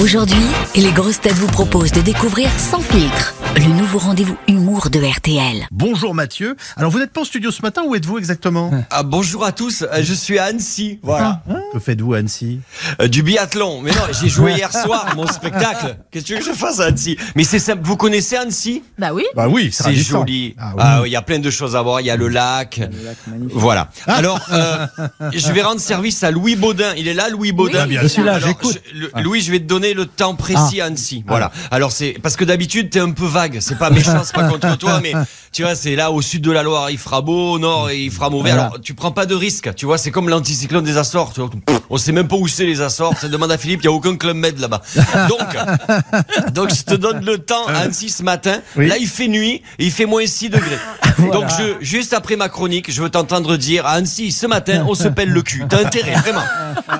Aujourd'hui, les grosses têtes vous proposent de découvrir Sans filtre, le nouveau rendez-vous humour de RTL. Bonjour Mathieu. Alors vous n'êtes pas en studio ce matin, où êtes-vous exactement? Ah, bonjour à tous, euh, je suis à Annecy, voilà. Que faites-vous à Annecy Euh, du biathlon. Mais non, j'ai joué hier soir, mon spectacle. Qu'est-ce que tu veux que je fasse à Annecy Mais c'est simple, vous connaissez Annecy Bah oui. Bah oui, C'est joli. Ah oui, il y a plein de choses à voir, il y a le lac. Voilà. Alors, euh, je vais rendre service à Louis Baudin. Il est là, Louis Baudin Oui, bien sûr. Alors, j'écoute. je- le- Louis, je vais te donner le temps précis à Annecy. Voilà. Alors c'est parce que d'habitude t'es un peu vague. C'est pas méchant, c'est pas contre toi, mais tu vois, c'est là au sud de la Loire, il fera beau, au nord il fera mauvais. Alors tu prends pas de risque. Tu vois, c'est comme l'anticyclone des Açores. Tu vois, on sait même pas où c'est les Açores. Ça demande à Philippe. Il y a aucun club med là-bas. Donc, donc je te donne le temps à Annecy ce matin. Oui. Là, il fait nuit et il fait moins 6 degrés. Donc je, juste après ma chronique, je veux t'entendre dire à Annecy ce matin, on se pèle le cul. T'as intérêt, vraiment.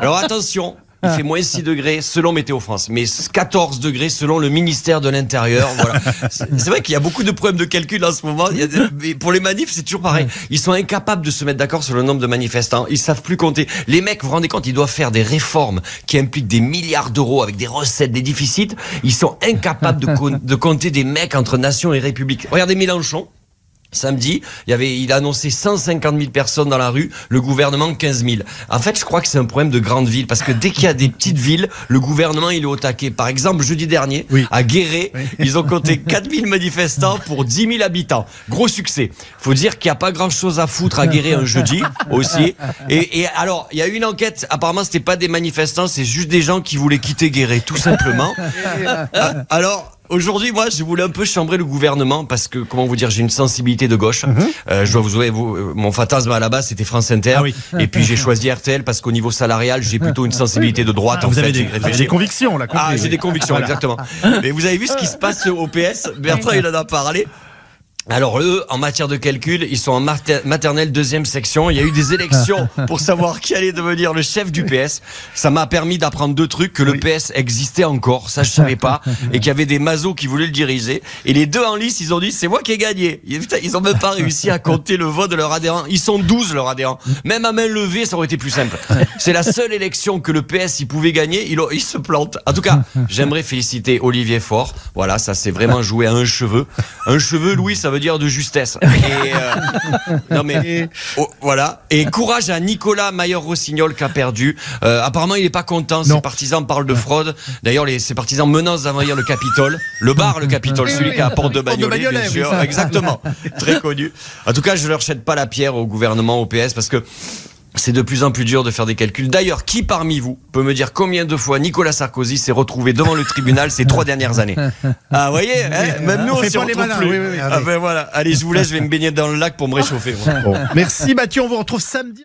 Alors attention. Il fait moins 6 degrés selon Météo France, mais 14 degrés selon le ministère de l'Intérieur. Voilà. C'est vrai qu'il y a beaucoup de problèmes de calcul en ce moment. Il y a des- mais pour les manifs, c'est toujours pareil. Ils sont incapables de se mettre d'accord sur le nombre de manifestants. Ils savent plus compter. Les mecs, vous vous rendez compte, ils doivent faire des réformes qui impliquent des milliards d'euros avec des recettes, des déficits. Ils sont incapables de, co- de compter des mecs entre nation et république. Regardez Mélenchon. Samedi, il y avait, il a annoncé 150 000 personnes dans la rue, le gouvernement 15 000. En fait, je crois que c'est un problème de grande ville parce que dès qu'il y a des petites villes, le gouvernement il est au taquet. Par exemple, jeudi dernier, Oui. à Guéret, ils ont compté 4 000 manifestants pour 10 000 habitants. Gros succès. Faut dire qu'il n'y a pas grand chose à foutre à Guéret un jeudi aussi. Et, et alors, il y a eu une enquête. Apparemment, c'était pas des manifestants, c'est juste des gens qui voulaient quitter Guéret, tout simplement. Ah, Alors. Aujourd'hui, moi, je voulais un peu chambrer le gouvernement parce que, comment vous dire, j'ai une sensibilité de gauche. Euh, je dois vous avouer, vous, euh, mon fantasme à la base, c'était France Inter. Ah oui. Et puis, j'ai choisi RTL parce qu'au niveau salarial, j'ai plutôt une sensibilité de droite. en Vous fait, avez des, des convictions là. Ah, j'ai oui. des convictions, Voilà. exactement. Mais vous avez vu ce qui se passe au PS Bertrand, il en a parlé. Alors eux, en matière de calcul, ils sont en mater- maternelle deuxième section. Il y a eu des élections pour savoir qui allait devenir le chef du PS. Ça m'a permis d'apprendre deux trucs que le PS existait encore, ça je savais pas, et qu'il y avait des mazos qui voulaient le diriger. Et les deux en lice, ils ont dit c'est moi qui ai gagné. Ils ont même pas réussi à compter le vote de leurs adhérents. Ils sont 12 leurs adhérents. Même à main levée, ça aurait été plus simple. C'est la seule élection que le PS il pouvait gagner. Il, il se plante. En tout cas, j'aimerais féliciter Olivier Faure. Voilà, ça c'est vraiment joué à un cheveu. Un cheveu, Louis, ça veut dire de justesse. Et, euh, non mais oh, voilà. Et courage à Nicolas Mayer-Rossignol qui a perdu. Euh, apparemment, il est pas content. Ses Non. partisans parlent de fraude. D'ailleurs, les, ses partisans menacent d'envahir le Capitole, le bar, le Capitole, celui qui à Porte de Bagnolet, bien oui, sûr. Exactement. Très connu. En tout cas, je leur jette pas la pierre au gouvernement, au PS, parce que c'est de plus en plus dur de faire des calculs. D'ailleurs, qui parmi vous peut me dire combien de fois Nicolas Sarkozy s'est retrouvé devant le tribunal ces trois dernières années Ah, vous voyez, hein, même nous On on, s'y retrouve malins, plus. oui, oui, oui. Ah ben voilà. Allez, je vous laisse, je vais me baigner dans le lac pour me réchauffer. Bon. Merci Mathieu, on vous retrouve samedi.